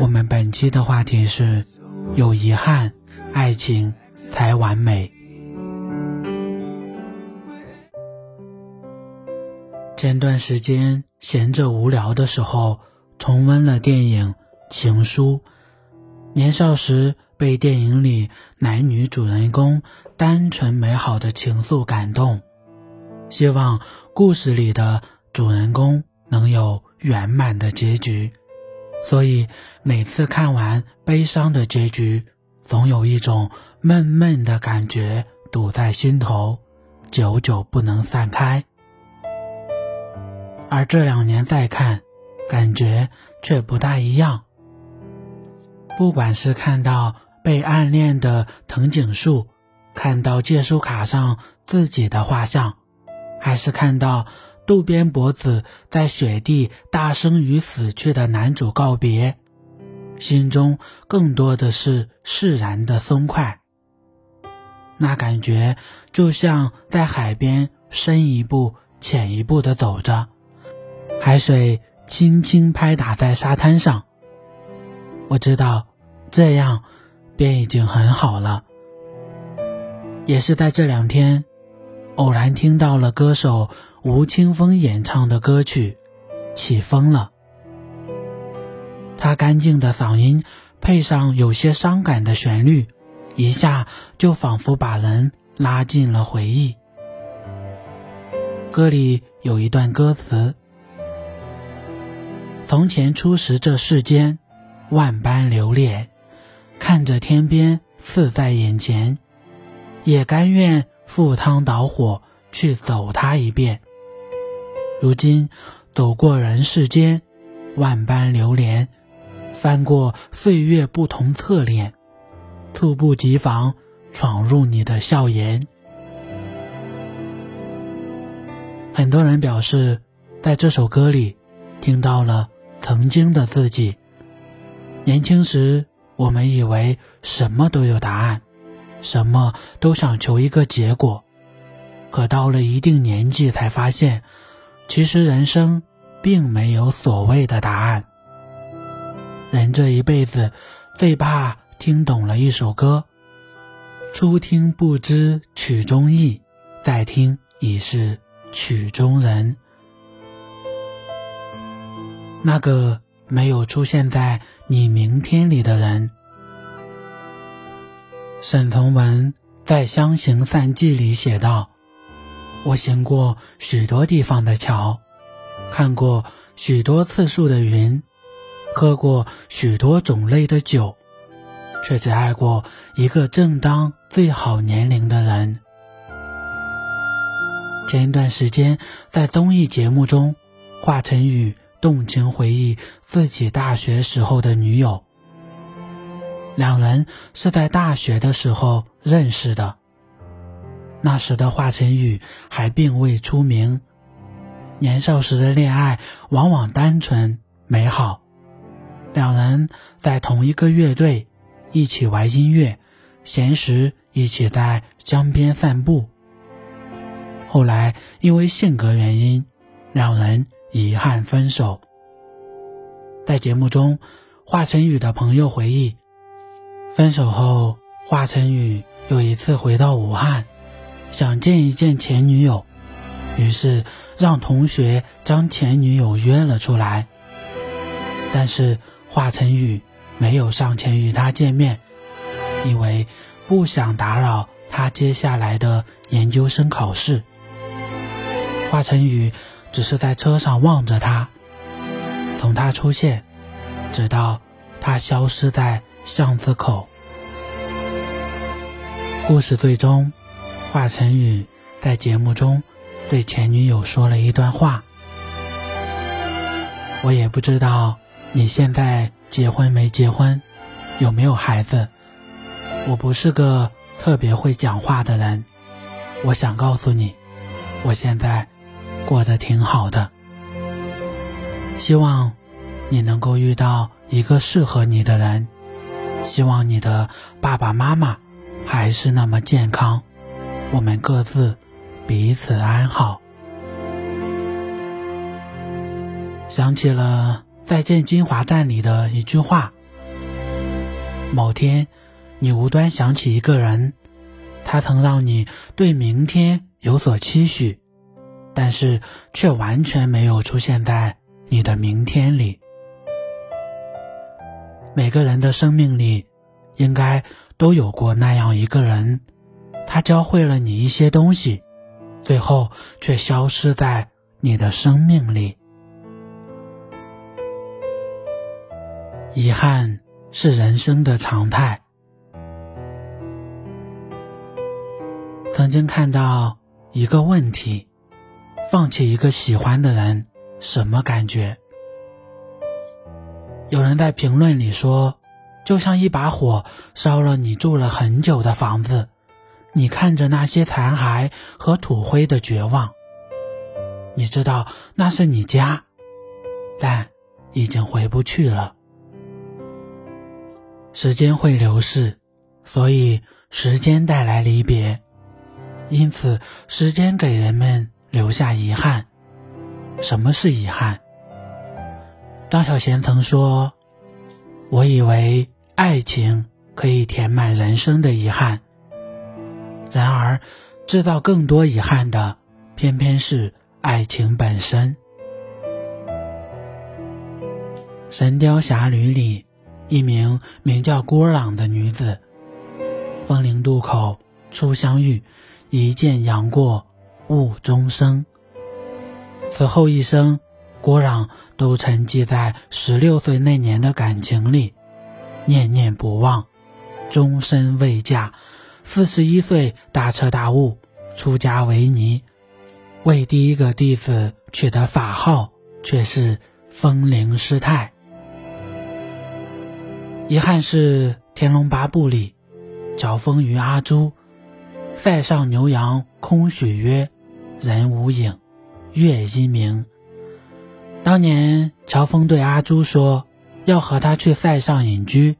我们本期的话题是：有遗憾，爱情才完美。前段时间闲着无聊的时候，重温了电影《情书》。年少时被电影里男女主人公单纯美好的情愫感动，希望故事里的主人公能有圆满的结局。所以每次看完悲伤的结局，总有一种闷闷的感觉堵在心头，久久不能散开。而这两年再看，感觉却不大一样。不管是看到被暗恋的藤井树，看到借书卡上自己的画像，还是看到渡边博子在雪地大声与死去的男主告别，心中更多的是释然的松快。那感觉就像在海边深一步浅一步的走着，海水轻轻拍打在沙滩上。我知道，这样便已经很好了。也是在这两天，偶然听到了歌手吴青峰演唱的歌曲《起风了》。他干净的嗓音配上有些伤感的旋律，一下就仿佛把人拉进了回忆。歌里有一段歌词：“从前初识这世间。”万般留恋，看着天边似在眼前，也甘愿赴汤蹈火去走它一遍。如今走过人世间，万般流连，翻过岁月不同侧脸，猝不及防闯入你的笑颜。很多人表示，在这首歌里听到了曾经的自己。年轻时，我们以为什么都有答案，什么都想求一个结果。可到了一定年纪，才发现，其实人生并没有所谓的答案。人这一辈子，最怕听懂了一首歌，初听不知曲中意，再听已是曲中人。那个。没有出现在你明天里的人。沈从文在《湘行散记》里写道：“我行过许多地方的桥，看过许多次数的云，喝过许多种类的酒，却只爱过一个正当最好年龄的人。”前一段时间，在综艺节目中，华晨宇。动情回忆自己大学时候的女友，两人是在大学的时候认识的。那时的华晨宇还并未出名，年少时的恋爱往往单纯美好。两人在同一个乐队，一起玩音乐，闲时一起在江边散步。后来因为性格原因，两人。遗憾分手。在节目中，华晨宇的朋友回忆，分手后，华晨宇有一次回到武汉，想见一见前女友，于是让同学将前女友约了出来。但是华晨宇没有上前与她见面，因为不想打扰她接下来的研究生考试。华晨宇。只是在车上望着他，从他出现，直到他消失在巷子口。故事最终，华晨宇在节目中对前女友说了一段话。我也不知道你现在结婚没结婚，有没有孩子。我不是个特别会讲话的人，我想告诉你，我现在过得挺好的。希望你能够遇到一个适合你的人，希望你的爸爸妈妈还是那么健康，我们各自彼此安好。想起了《再见金华站》里的一句话：某天，你无端想起一个人，他曾让你对明天有所期许，但是却完全没有出现在你的明天里。每个人的生命里，应该都有过那样一个人，他教会了你一些东西，最后却消失在你的生命里。遗憾是人生的常态。曾经看到一个问题：放弃一个喜欢的人，什么感觉？有人在评论里说，就像一把火烧了你住了很久的房子，你看着那些残骸和土灰的绝望。你知道那是你家，但已经回不去了。时间会流逝，所以时间带来离别，因此时间给人们留下遗憾。什么是遗憾？张小娴曾说：“我以为爱情可以填满人生的遗憾，然而制造更多遗憾的，偏偏是爱情本身。”《神雕侠侣》里。一名名叫郭朗的女子，风陵渡口初相遇，一见杨过误终生。此后一生，郭壤都沉寂在十六岁那年的感情里，念念不忘，终身未嫁。四十一岁大彻大悟，出家为尼，为第一个弟子取得法号却是风铃师太。遗憾是《天龙八部》里，乔峰与阿朱，塞上牛羊空许约，人无影，月已明。当年乔峰对阿朱说要和他去塞上隐居，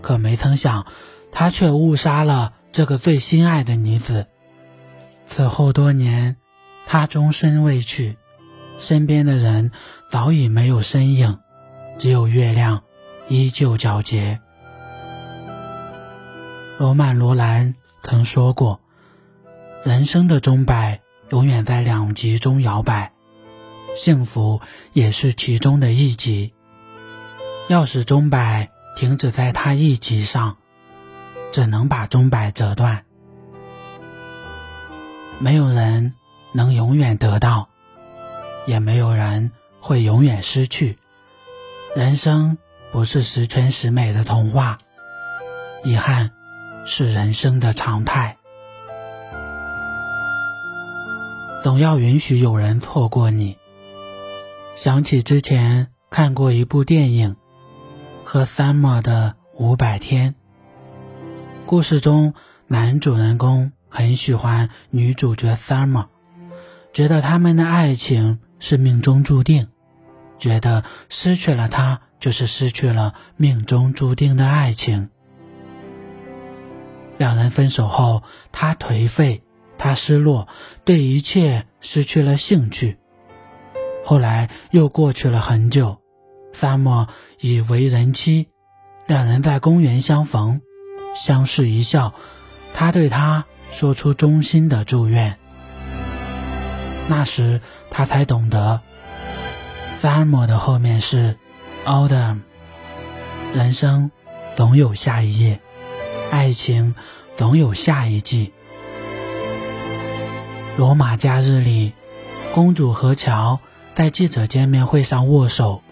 可没曾想，他却误杀了这个最心爱的女子。此后多年，他终身未娶，身边的人早已没有身影，只有月亮。依旧皎洁。罗曼·罗兰曾说过：“人生的钟摆永远在两极中摇摆，幸福也是其中的一极。要使钟摆停止在它一极上，只能把钟摆折断。没有人能永远得到，也没有人会永远失去。人生。”不是十全十美的童话，遗憾是人生的常态。总要允许有人错过你。想起之前看过一部电影《和三毛的五百天》，故事中男主人公很喜欢女主角 Summer，觉得他们的爱情是命中注定，觉得失去了她。就是失去了命中注定的爱情。两人分手后，他颓废，他失落，对一切失去了兴趣。后来又过去了很久，萨默已为人妻，两人在公园相逢，相视一笑，他对她说出衷心的祝愿。那时他才懂得，萨默的后面是。Autumn，人生总有下一页，爱情总有下一季。罗马假日里，公主和乔在记者见面会上握手，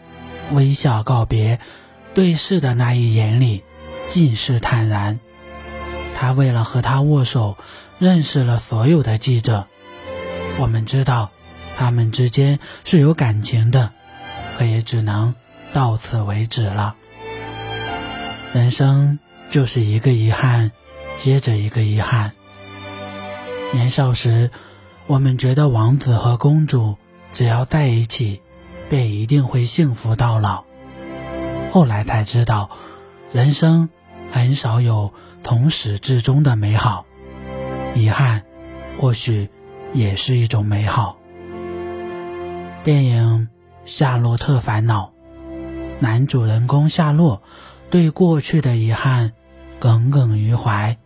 微笑告别，对视的那一眼里尽是坦然。他为了和他握手，认识了所有的记者。我们知道，他们之间是有感情的，可也只能到此为止了。人生就是一个遗憾，接着一个遗憾。年少时，我们觉得王子和公主只要在一起，便一定会幸福到老。后来才知道，人生很少有从始至终的美好，遗憾或许也是一种美好。电影《夏洛特烦恼》，男主人公夏洛对过去的遗憾耿耿于怀，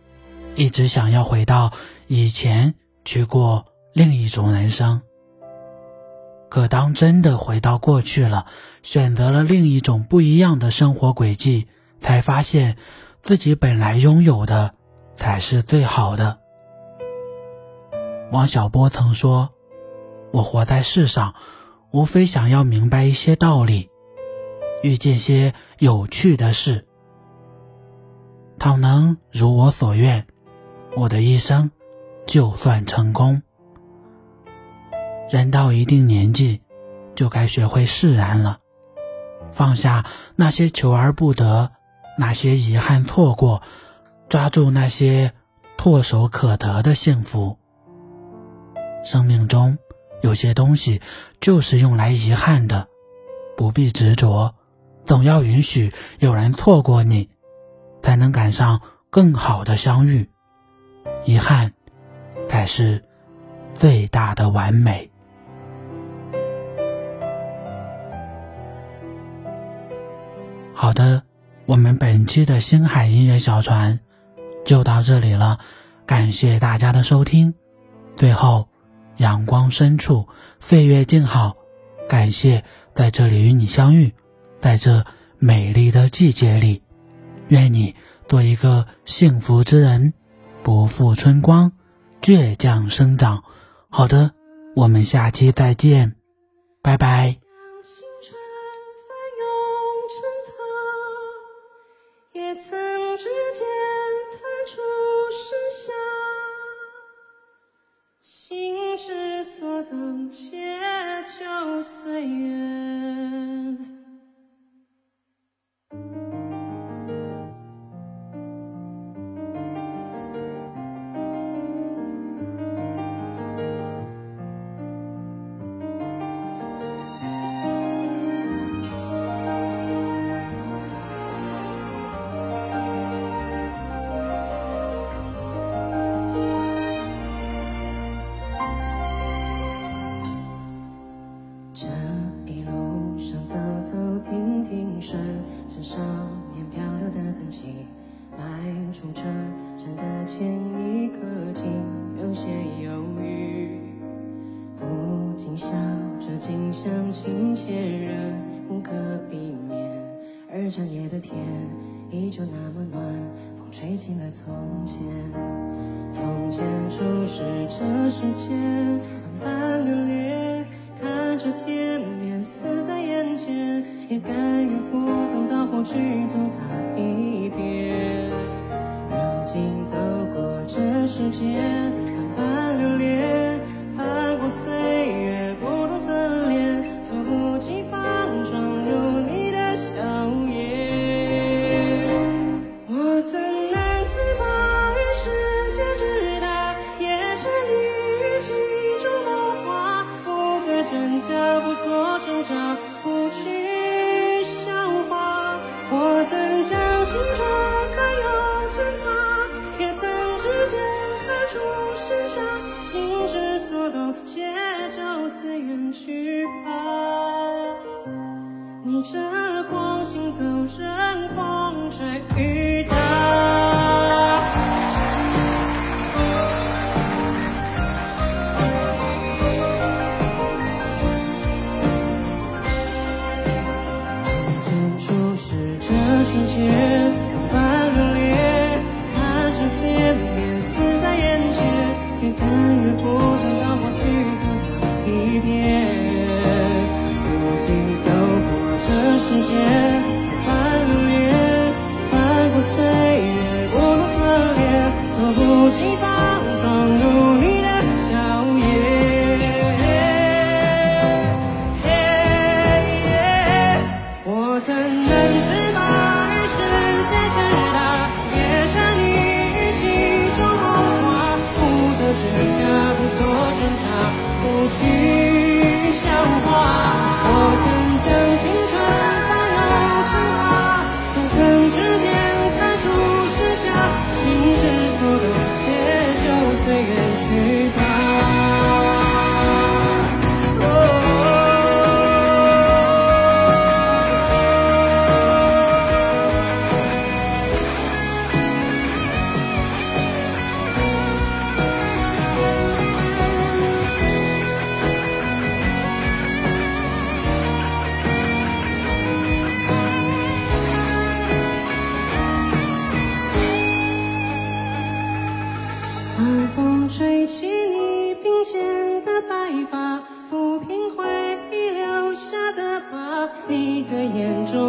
一直想要回到以前去过另一种人生。可当真的回到过去了，选择了另一种不一样的生活轨迹，才发现自己本来拥有的才是最好的。王小波曾说：“我活在世上，无非想要明白一些道理，遇见些有趣的事。倘能如我所愿，我的一生就算成功。”人到一定年纪，就该学会释然了，放下那些求而不得，那些遗憾错过，抓住那些唾手可得的幸福。生命中有些东西就是用来遗憾的，不必执着，总要允许有人错过你，才能赶上更好的相遇。遗憾，才是最大的完美。好的，我们本期的星海音乐小船就到这里了，感谢大家的收听。最后，阳光深处，岁月静好，感谢在这里与你相遇，在这美丽的季节里，愿你做一个幸福之人，不负春光，倔强生长。好的，我们下期再见，拜拜。暖，风吹起了从前。从前初识这世间，万般流连，看着天边似在眼前，也甘愿赴汤蹈火去走它一遍。如今走过这世间，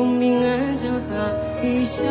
明暗交杂，一笑